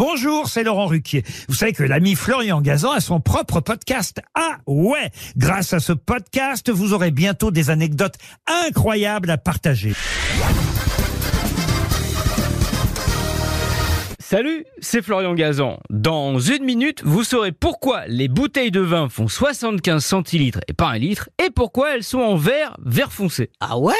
Bonjour, c'est Laurent Ruquier. Vous savez que l'ami Florian Gazan a son propre podcast. Ah ouais Grâce à ce podcast, vous aurez bientôt des anecdotes incroyables à partager. Salut, c'est Florian Gazan. Dans une minute, vous saurez pourquoi les bouteilles de vin font 75 centilitres et pas un litre, et pourquoi elles sont en verre, vert foncé. Ah ouais?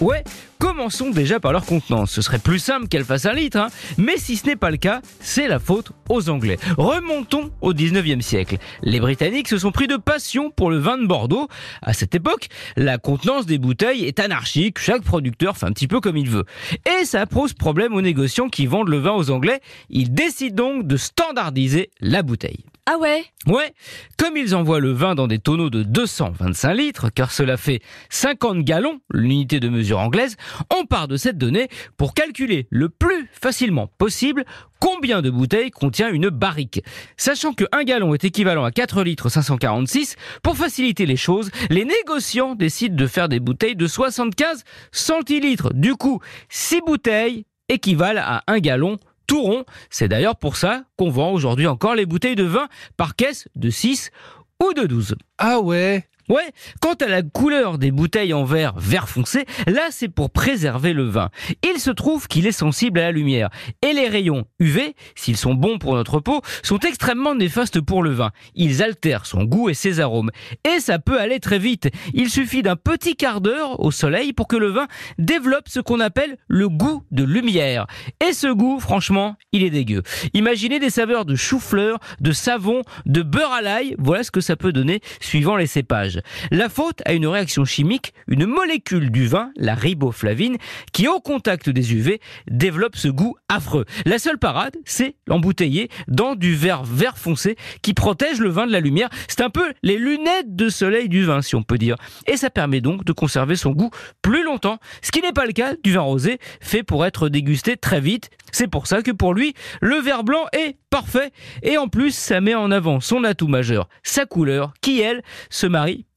Ouais, commençons déjà par leur contenance. Ce serait plus simple qu'elles fassent un litre, hein. mais si ce n'est pas le cas, c'est la faute aux Anglais. Remontons au 19e siècle. Les Britanniques se sont pris de passion pour le vin de Bordeaux. À cette époque, la contenance des bouteilles est anarchique, chaque producteur fait un petit peu comme il veut. Et ça pose problème aux négociants qui vendent le vin aux Anglais. Ils décident donc de standardiser la bouteille. Ah ouais? Ouais, comme ils envoient le vin dans des tonneaux de 225 litres, car cela fait 50 gallons, l'unité de mesure anglaise, on part de cette donnée pour calculer le plus facilement possible combien de bouteilles contient une barrique. Sachant que 1 gallon est équivalent à 4 litres 546, pour faciliter les choses, les négociants décident de faire des bouteilles de 75 centilitres. Du coup, 6 bouteilles équivalent à 1 gallon tout rond. C'est d'ailleurs pour ça qu'on vend aujourd'hui encore les bouteilles de vin par caisse de 6 ou de 12. Ah ouais Ouais, quant à la couleur des bouteilles en verre vert foncé, là c'est pour préserver le vin. Il se trouve qu'il est sensible à la lumière. Et les rayons UV, s'ils sont bons pour notre peau, sont extrêmement néfastes pour le vin. Ils altèrent son goût et ses arômes. Et ça peut aller très vite. Il suffit d'un petit quart d'heure au soleil pour que le vin développe ce qu'on appelle le goût de lumière. Et ce goût, franchement, il est dégueu. Imaginez des saveurs de chou-fleur, de savon, de beurre à l'ail. Voilà ce que ça peut donner suivant les cépages. La faute à une réaction chimique, une molécule du vin, la riboflavine, qui au contact des UV développe ce goût affreux. La seule parade, c'est l'embouteiller dans du verre vert foncé qui protège le vin de la lumière. C'est un peu les lunettes de soleil du vin, si on peut dire. Et ça permet donc de conserver son goût plus longtemps, ce qui n'est pas le cas du vin rosé, fait pour être dégusté très vite. C'est pour ça que pour lui, le verre blanc est parfait. Et en plus, ça met en avant son atout majeur, sa couleur, qui elle se marie